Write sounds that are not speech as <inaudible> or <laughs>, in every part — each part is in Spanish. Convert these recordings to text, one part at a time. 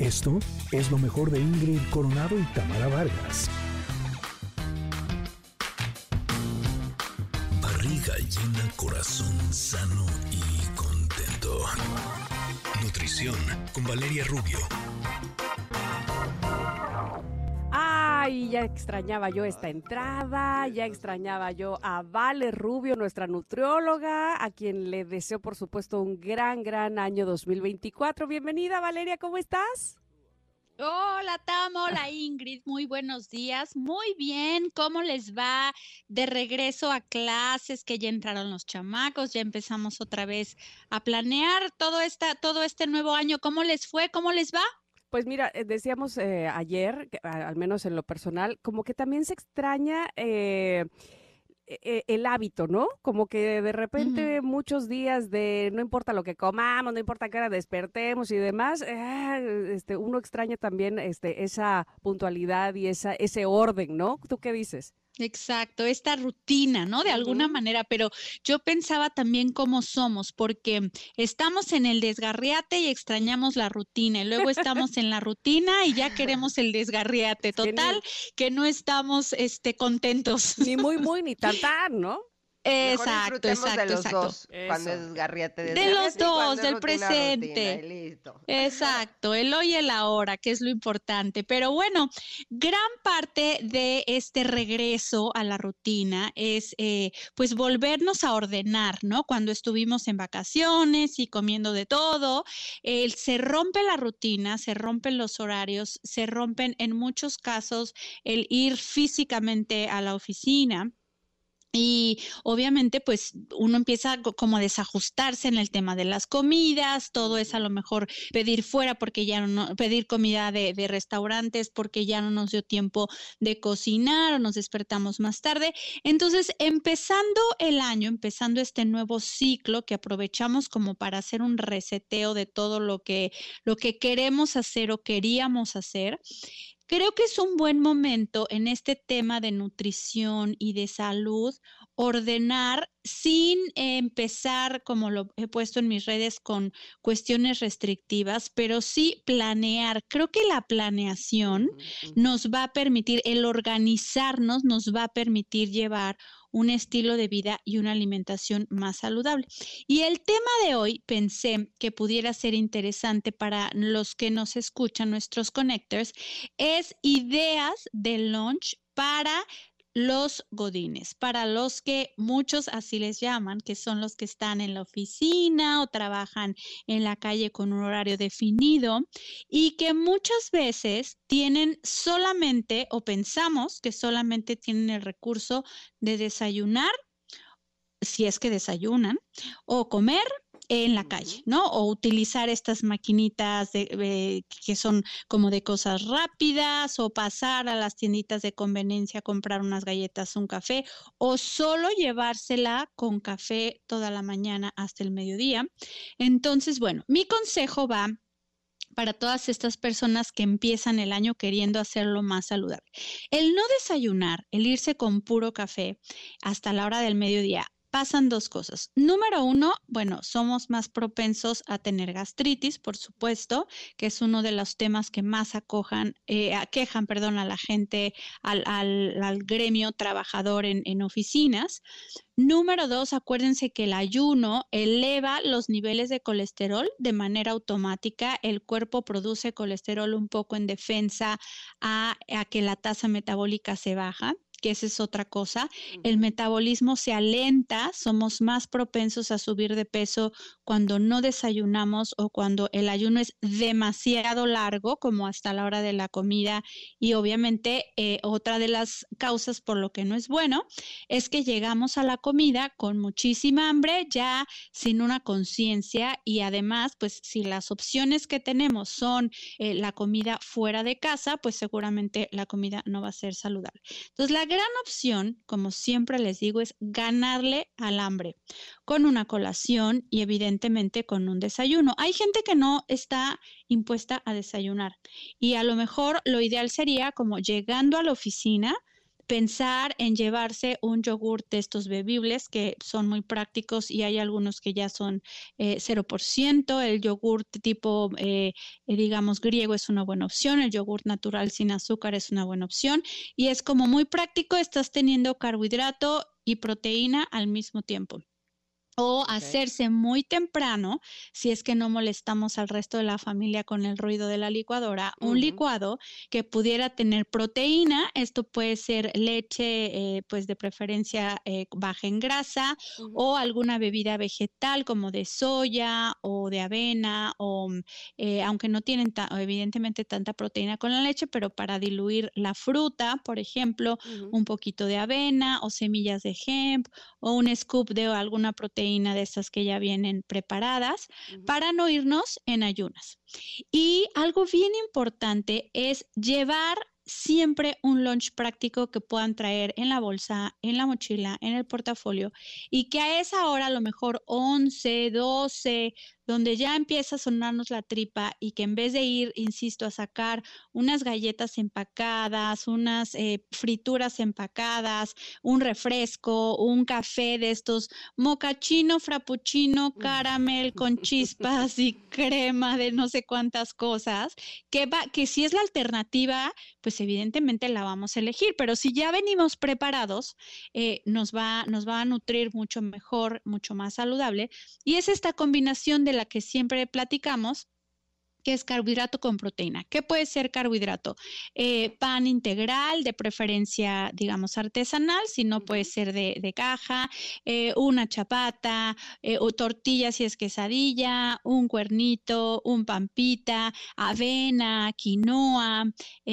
Esto es lo mejor de Ingrid Coronado y Tamara Vargas. Barriga llena, corazón sano y contento. Nutrición con Valeria Rubio. Ay, ya extrañaba yo esta entrada, ya extrañaba yo a Vale Rubio, nuestra nutrióloga, a quien le deseo por supuesto un gran, gran año 2024. Bienvenida Valeria, ¿cómo estás? Hola Tam, hola Ingrid, muy buenos días, muy bien, ¿cómo les va de regreso a clases? Que ya entraron los chamacos, ya empezamos otra vez a planear todo, esta, todo este nuevo año, ¿cómo les fue? ¿Cómo les va? Pues mira, eh, decíamos eh, ayer, al menos en lo personal, como que también se extraña eh, e, el hábito, ¿no? Como que de repente muchos días de no importa lo que comamos, no importa qué hora despertemos y demás, este, uno extraña también este, esa puntualidad y esa, ese orden, ¿no? ¿Tú qué dices? Exacto, esta rutina, ¿no? De alguna manera, pero yo pensaba también cómo somos, porque estamos en el desgarriate y extrañamos la rutina, y luego estamos en la rutina y ya queremos el desgarriate, <laughs> total, que no estamos este, contentos. Ni muy, <laughs> muy, ni tan, tan, ¿no? Exacto, exacto, de los exacto. dos, cuando es garriate de, de los dos, del presente. Exacto, el hoy y el ahora, que es lo importante. Pero bueno, gran parte de este regreso a la rutina es eh, pues volvernos a ordenar, ¿no? Cuando estuvimos en vacaciones y comiendo de todo, se rompe la rutina, se rompen los horarios, se rompen en muchos casos el ir físicamente a la oficina y obviamente, pues uno empieza como a desajustarse en el tema de las comidas, todo es a lo mejor pedir fuera porque ya no, pedir comida de, de, restaurantes porque ya no nos dio tiempo de cocinar o nos despertamos más tarde. Entonces, empezando el año, empezando este nuevo ciclo que aprovechamos como para hacer un reseteo de todo lo que, lo que queremos hacer o queríamos hacer, Creo que es un buen momento en este tema de nutrición y de salud ordenar sin empezar, como lo he puesto en mis redes, con cuestiones restrictivas, pero sí planear. Creo que la planeación nos va a permitir, el organizarnos nos va a permitir llevar un estilo de vida y una alimentación más saludable. Y el tema de hoy pensé que pudiera ser interesante para los que nos escuchan, nuestros connectors, es ideas de lunch para los godines, para los que muchos así les llaman, que son los que están en la oficina o trabajan en la calle con un horario definido y que muchas veces tienen solamente o pensamos que solamente tienen el recurso de desayunar, si es que desayunan, o comer en la calle, ¿no? O utilizar estas maquinitas de, que son como de cosas rápidas o pasar a las tienditas de conveniencia a comprar unas galletas, un café o solo llevársela con café toda la mañana hasta el mediodía. Entonces, bueno, mi consejo va para todas estas personas que empiezan el año queriendo hacerlo más saludable. El no desayunar, el irse con puro café hasta la hora del mediodía, pasan dos cosas. Número uno, bueno, somos más propensos a tener gastritis, por supuesto, que es uno de los temas que más acojan, eh, aquejan, perdón, a la gente, al, al, gremio trabajador en, en oficinas. Número dos, acuérdense que el ayuno eleva los niveles de colesterol de manera automática. El cuerpo produce colesterol un poco en defensa a, a que la tasa metabólica se baja que esa es otra cosa. El metabolismo se alenta, somos más propensos a subir de peso cuando no desayunamos o cuando el ayuno es demasiado largo, como hasta la hora de la comida. Y obviamente eh, otra de las causas por lo que no es bueno es que llegamos a la comida con muchísima hambre, ya sin una conciencia y además, pues si las opciones que tenemos son eh, la comida fuera de casa, pues seguramente la comida no va a ser saludable. Entonces, la gran opción, como siempre les digo, es ganarle al hambre con una colación y evidentemente con un desayuno. Hay gente que no está impuesta a desayunar y a lo mejor lo ideal sería como llegando a la oficina, pensar en llevarse un yogur de estos bebibles que son muy prácticos y hay algunos que ya son 0%. El yogur tipo, digamos, griego es una buena opción. El yogur natural sin azúcar es una buena opción. Y es como muy práctico, estás teniendo carbohidrato y proteína al mismo tiempo o hacerse muy temprano, si es que no molestamos al resto de la familia con el ruido de la licuadora, un licuado que pudiera tener proteína, esto puede ser leche, eh, pues de preferencia eh, baja en grasa, o alguna bebida vegetal como de soya o de avena, o eh, aunque no tienen evidentemente tanta proteína con la leche, pero para diluir la fruta, por ejemplo, un poquito de avena o semillas de hemp o un scoop de alguna proteína de estas que ya vienen preparadas para no irnos en ayunas. Y algo bien importante es llevar siempre un lunch práctico que puedan traer en la bolsa, en la mochila, en el portafolio y que a esa hora, a lo mejor 11, 12, donde ya empieza a sonarnos la tripa y que en vez de ir, insisto, a sacar unas galletas empacadas, unas eh, frituras empacadas, un refresco, un café de estos mocachino, frappuccino, caramel con chispas y <laughs> crema de no sé cuántas cosas, que, va, que si es la alternativa, pues evidentemente la vamos a elegir, pero si ya venimos preparados, eh, nos, va, nos va a nutrir mucho mejor, mucho más saludable. Y es esta combinación de la que siempre platicamos, que es carbohidrato con proteína. ¿Qué puede ser carbohidrato? Eh, pan integral, de preferencia, digamos, artesanal, si no puede ser de, caja, eh, una chapata, eh, o tortilla si es quesadilla, un cuernito, un pampita, avena, quinoa,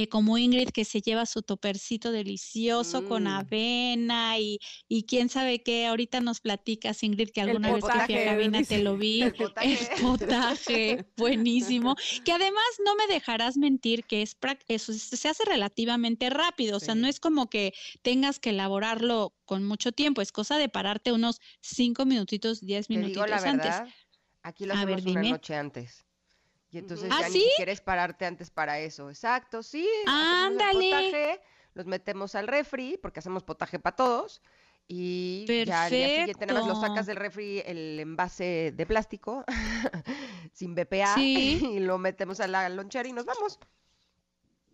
como Ingrid que se lleva su topercito delicioso con mm. avena y, y, quién sabe qué, ahorita nos platicas, Ingrid, que alguna vez que fui a cabina te lo vi. El potaje buenísimo que además no me dejarás mentir que es eso se hace relativamente rápido, o sea, no es como que tengas que elaborarlo con mucho tiempo, es cosa de pararte unos cinco minutitos, diez minutitos la verdad, antes. Aquí lo hacemos una noche antes. Y entonces ¿Ah, ya ni quieres pararte antes para eso. Exacto, sí. Ándale. los metemos al refri, porque hacemos potaje para todos. Y ya al día siguiente nada más lo sacas del refri el envase de plástico <laughs> sin BPA <laughs> y lo metemos a la lonchera y nos vamos.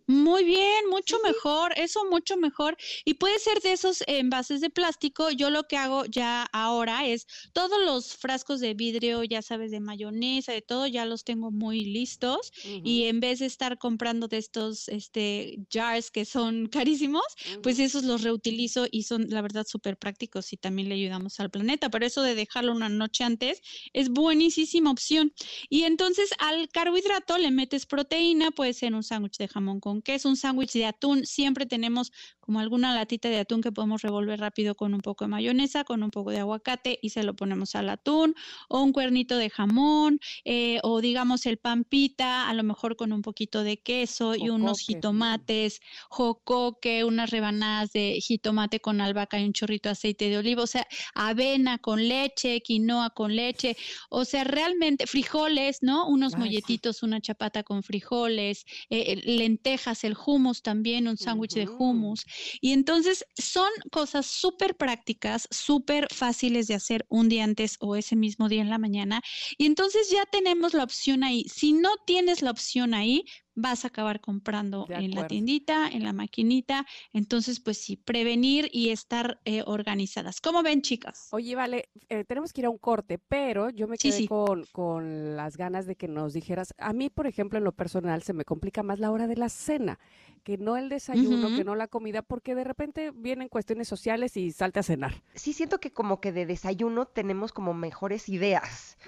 Muy bien, mucho mejor, eso mucho mejor. Y puede ser de esos envases de plástico. Yo lo que hago ya ahora es todos los frascos de vidrio, ya sabes, de mayonesa, de todo, ya los tengo muy listos. Y en vez de estar comprando de estos este, jars que son carísimos, pues esos los reutilizo y son, la verdad, súper prácticos y también le ayudamos al planeta. Pero eso de dejarlo una noche antes es buenísima opción. Y entonces al carbohidrato le metes proteína, puede ser un sándwich de jamón con que es un sándwich de atún. Siempre tenemos como alguna latita de atún que podemos revolver rápido con un poco de mayonesa, con un poco de aguacate y se lo ponemos al atún, o un cuernito de jamón, eh, o digamos el pampita, a lo mejor con un poquito de queso y unos jitomates, jocoque, unas rebanadas de jitomate con albahaca y un chorrito de aceite de oliva, o sea, avena con leche, quinoa con leche, o sea, realmente frijoles, ¿no? Unos molletitos, una chapata con frijoles, eh, lentejas, el hummus también, un sándwich de hummus. Y entonces son cosas súper prácticas, súper fáciles de hacer un día antes o ese mismo día en la mañana. Y entonces ya tenemos la opción ahí. Si no tienes la opción ahí, vas a acabar comprando en la tiendita, en la maquinita. Entonces, pues sí, prevenir y estar eh, organizadas. ¿Cómo ven, chicas? Oye, vale, eh, tenemos que ir a un corte, pero yo me quedé Con, con las ganas de que nos dijeras, a mí, por ejemplo, en lo personal, se me complica más la hora de la cena que no el desayuno, que no la comida, porque de repente vienen cuestiones sociales y salte a cenar. Sí, siento que como que de desayuno tenemos como mejores ideas.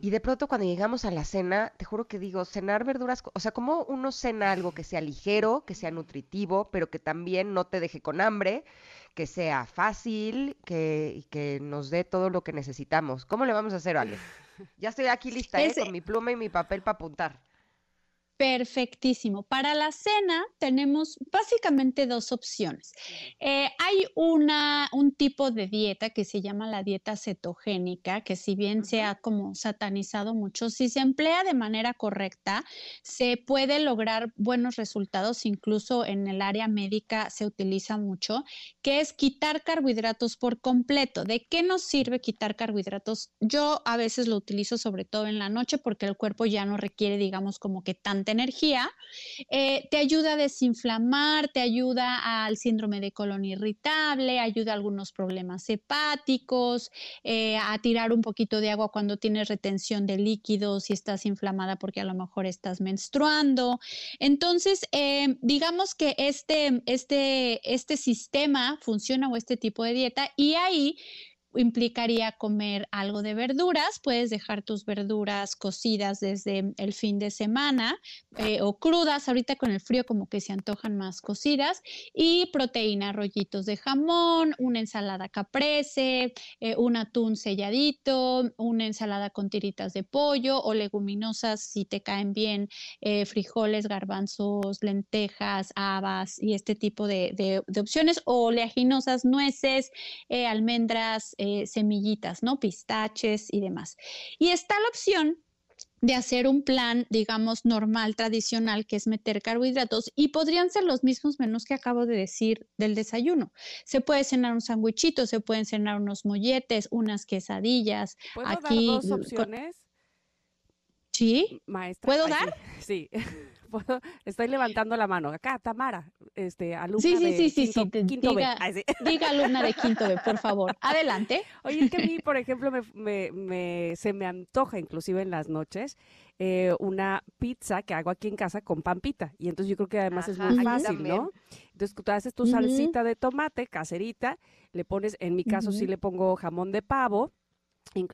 Y de pronto cuando llegamos a la cena, te juro que digo, cenar verduras, o sea, como uno cena algo que sea ligero, que sea nutritivo, pero que también no te deje con hambre, que sea fácil, que, que nos dé todo lo que necesitamos. ¿Cómo le vamos a hacer, Ale? Ya estoy aquí <laughs> lista, ¿eh? con mi pluma y mi papel para apuntar. Perfectísimo. Para la cena tenemos básicamente dos opciones. Eh, hay una, un tipo de dieta que se llama la dieta cetogénica, que si bien se ha como satanizado mucho, si se emplea de manera correcta, se puede lograr buenos resultados, incluso en el área médica se utiliza mucho, que es quitar carbohidratos por completo. ¿De qué nos sirve quitar carbohidratos? Yo a veces lo utilizo sobre todo en la noche porque el cuerpo ya no requiere, digamos, como que energía, eh, te ayuda a desinflamar, te ayuda al síndrome de colon irritable, ayuda a algunos problemas hepáticos, eh, a tirar un poquito de agua cuando tienes retención de líquidos y estás inflamada porque a lo mejor estás menstruando. Entonces, eh, digamos que este, este, este sistema funciona o este tipo de dieta y ahí implicaría comer algo de verduras. Puedes dejar tus verduras cocidas desde el fin de semana eh, o crudas. Ahorita con el frío como que se antojan más cocidas. Y proteína, rollitos de jamón, una ensalada caprese, eh, un atún selladito, una ensalada con tiritas de pollo o leguminosas si te caen bien, eh, frijoles, garbanzos, lentejas, habas y este tipo de, de opciones. O oleaginosas, nueces, almendras, eh, semillitas, ¿no? Pistaches y demás. Y está la opción de hacer un plan, digamos, normal, tradicional, que es meter carbohidratos y podrían ser los mismos menús que acabo de decir del desayuno. Se puede cenar un sándwichito, se pueden cenar unos molletes, unas quesadillas. ¿Puedo Aquí, dar dos opciones? Sí. Maestra. ¿Puedo dar? <laughs> Sí. Estoy levantando la mano. Acá, Tamara, este, alumna sí, sí, de sí, sí, quinto, sí, quinto diga, B. diga alumna de quinto B, por favor. <laughs> Adelante. Oye, es que a mí, por ejemplo, me, me, se me antoja, inclusive en las noches, eh, una pizza que hago aquí en casa con pampita. Y entonces yo creo que además es muy fácil, ¿no? Entonces tú haces tu salsita de tomate caserita, le pones, en mi caso sí le pongo jamón de pavo,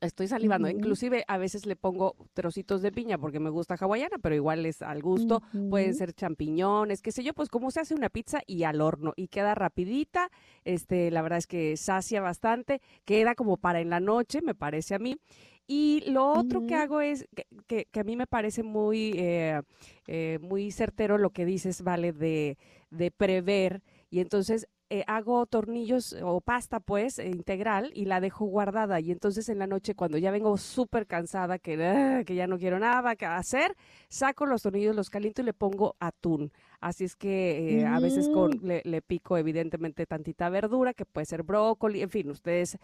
Estoy salivando. Inclusive a veces le pongo trocitos de piña porque me gusta hawaiana, pero igual es al gusto. Pueden ser champiñones, qué sé yo, pues como se hace una pizza y al horno y queda rapidita. Este, la verdad es que sacia bastante. Queda como para en la noche, me parece a mí. Y lo otro que hago es que, que, a mí me parece muy, eh, eh, muy certero lo que dices, vale, de, de prever. Y entonces eh, hago tornillos o pasta pues eh, integral y la dejo guardada y entonces en la noche cuando ya vengo súper cansada que, ah, que ya no quiero nada que hacer, saco los tornillos, los caliento y le pongo atún. Así es que eh, a veces con, mm. le, pico evidentemente tantita verdura, que puede ser brócoli, en fin, ustedes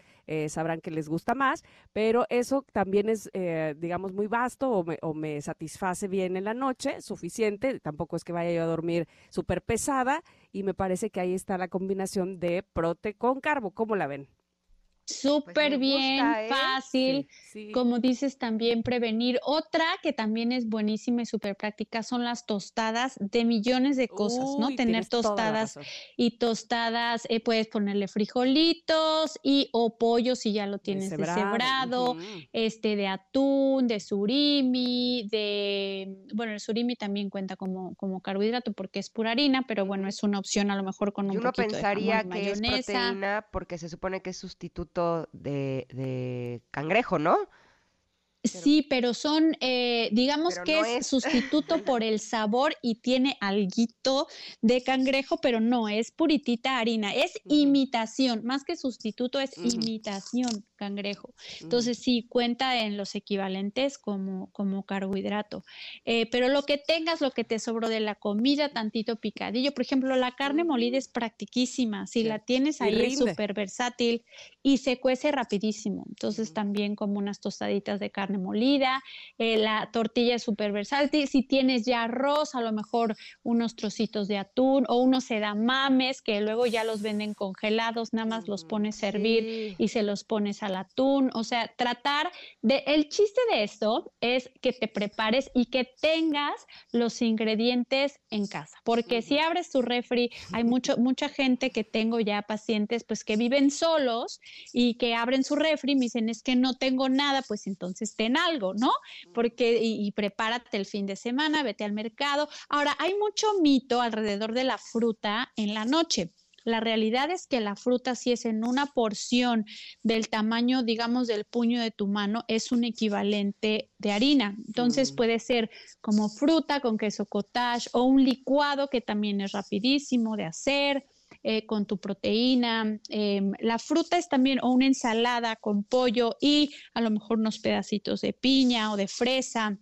sabrán que les gusta más, pero eso también es, digamos, muy vasto o me, o me satisface bien en la noche, suficiente, tampoco es que vaya yo a dormir súper pesada y me parece que ahí está la combinación de prote con carbo. ¿Cómo la ven? Pues Súper bien, ¿eh? fácil, como dices también prevenir. Otra que también es buenísima y súper práctica son las tostadas de millones de cosas, ¿no? Tener tostadas y tostadas, eh, puedes ponerle frijolitos y o pollo si ya lo tienes deshebrado, este de atún, de surimi, de, bueno, el surimi también cuenta como, como carbohidrato porque es pura harina, pero bueno, es una opción a lo mejor con un uno poquito pensaría de que es proteína porque se supone que es sustituto de, de cangrejo, ¿no? Sí, pero son, eh, digamos que es, sustituto <laughs> por el sabor y tiene alguito de cangrejo, pero no, es puritita harina, es imitación, más que sustituto, es imitación cangrejo. Entonces sí, cuenta en los equivalentes como, como carbohidrato. Eh, pero lo que tengas, lo que te sobró de la comida, tantito picadillo, por ejemplo, la carne molida es practiquísima, si la tienes ahí es súper versátil y se cuece rapidísimo. Entonces también como unas tostaditas de carne molida, eh, la tortilla es súper versátil, si tienes ya arroz, a lo mejor unos trocitos de atún o unos edamames que luego ya los venden congelados, nada más los pones a hervir y se los pones al atún, o sea, tratar de, el chiste de esto es que te prepares y que tengas los ingredientes en casa, porque si abres tu refri, hay mucho, mucha gente que tengo ya pacientes pues que viven solos y que abren su refri y me dicen es que no tengo nada, pues entonces en algo, ¿no? Porque, y, prepárate el fin de semana, vete al mercado. Ahora, hay mucho mito alrededor de la fruta en la noche. La realidad es que la fruta, si es en una porción del tamaño, digamos, del puño de tu mano, es un equivalente de harina. Entonces mm. puede ser como fruta con queso cottage o un licuado que también es rapidísimo de hacer. Eh, con tu proteína. Em, la fruta es también o una ensalada con pollo y a lo mejor unos pedacitos de piña o de fresa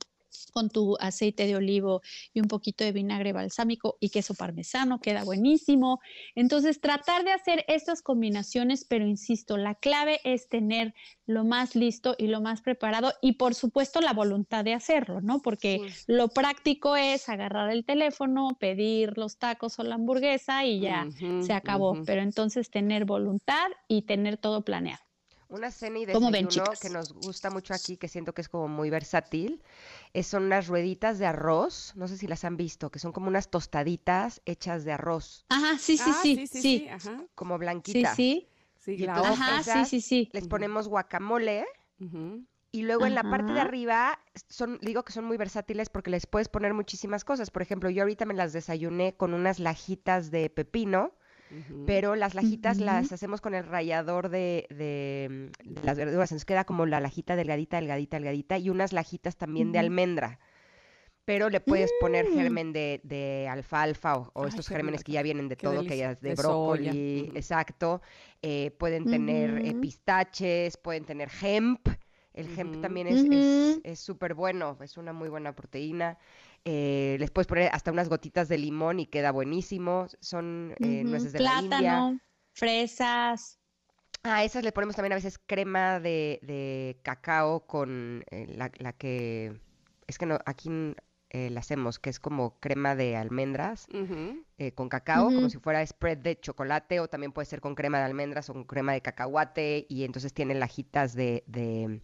con tu aceite de olivo y un poquito de vinagre balsámico y queso parmesano, queda buenísimo. Entonces, tratar de hacer estas combinaciones, pero insisto, la clave es tener lo más listo y lo más preparado y por supuesto la voluntad de hacerlo, ¿no? Porque lo práctico es agarrar el teléfono, pedir los tacos o la hamburguesa y ya se acabó, pero entonces tener voluntad y tener todo planeado. Una cena y desayuno que nos gusta mucho aquí, que siento que es como muy versátil, es, son unas rueditas de arroz, no sé si las han visto, que son como unas tostaditas hechas de arroz. Ajá, sí, sí, ah, sí, sí, sí, como blanquitas. Sí, sí. sí, Ajá, sí, sí, sí. Les ponemos guacamole. Y luego en la parte de arriba, son, digo que son muy versátiles porque les puedes poner muchísimas cosas. Por ejemplo, yo ahorita me las desayuné con unas lajitas de pepino pero las lajitas las hacemos con el rallador de, de, las verduras, nos queda como la lajita delgadita, delgadita, delgadita, y unas lajitas también de almendra. Pero le puedes poner mm. germen de, de alfalfa o, estos gérmenes que ya vienen de todo, que ya es de, brócoli, exacto. Eh, pueden tener eh, pistaches, pueden tener hemp. El hemp también es súper es, bueno, es una muy buena proteína. Eh, les puedes poner hasta unas gotitas de limón y queda buenísimo. Son eh, nueces de Plátano, la India. fresas. A esas le ponemos también a veces crema de, cacao con eh, la, que... Es que no, aquí la hacemos, que es como crema de almendras con cacao, como si fuera spread de chocolate, o también puede ser con crema de almendras o con crema de cacahuate, y entonces tiene lajitas de de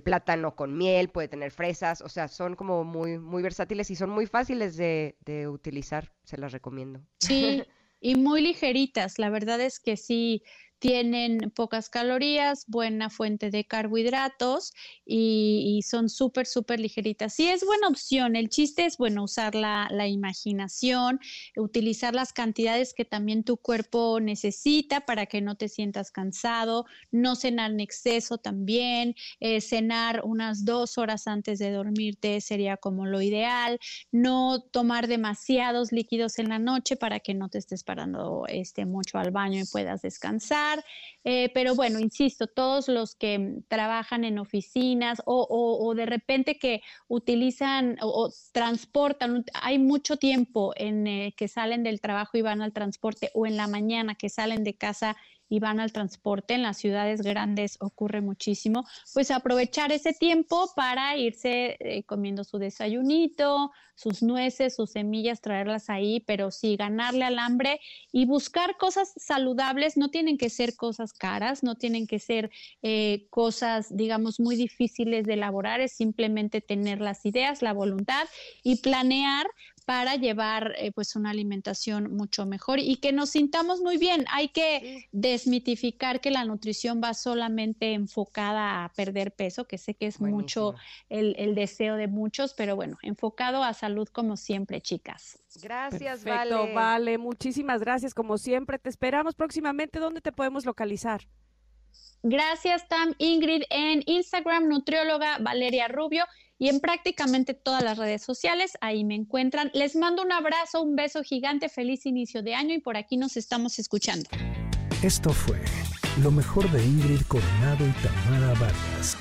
plátano con miel, puede tener fresas, o sea, son como muy, muy versátiles y son muy fáciles de, de utilizar, se las recomiendo. Sí, <laughs> y muy ligeritas, la verdad es que sí, tienen pocas calorías, buena fuente de carbohidratos y, son súper, súper ligeritas. Sí, es buena opción. El chiste es, bueno, usar la, imaginación, utilizar las cantidades que también tu cuerpo necesita para que no te sientas cansado, no cenar en exceso también, eh, cenar unas dos horas antes de dormirte sería como lo ideal, no tomar demasiados líquidos en la noche para que no te estés parando este, mucho al baño y puedas descansar eh, pero bueno, insisto, todos los que trabajan en oficinas o, de repente que utilizan o, transportan, hay mucho tiempo en eh, que salen del trabajo y van al transporte o en la mañana que salen de casa y van al transporte, en las ciudades grandes ocurre muchísimo, pues aprovechar ese tiempo para irse eh, comiendo su desayunito, sus nueces, sus semillas, traerlas ahí, pero sí ganarle al hambre y buscar cosas saludables, no tienen que ser cosas caras, no tienen que ser eh, cosas, digamos, muy difíciles de elaborar, es simplemente tener las ideas, la voluntad y planear para llevar eh, pues una alimentación mucho mejor y que nos sintamos muy bien. Hay que desmitificar que la nutrición va solamente enfocada a perder peso, que sé que es mucho el, deseo de muchos, pero bueno, enfocado a salud como siempre, chicas. Gracias, Perfecto, Vale. Vale, muchísimas gracias como siempre. Te esperamos próximamente. ¿Dónde te podemos localizar? Gracias, Tam Ingrid, en Instagram, nutrióloga Valeria Rubio y en prácticamente todas las redes sociales. Ahí me encuentran. Les mando un abrazo, un beso gigante, feliz inicio de año y por aquí nos estamos escuchando. Esto fue lo mejor de Ingrid Coronado y Tamara Vargas.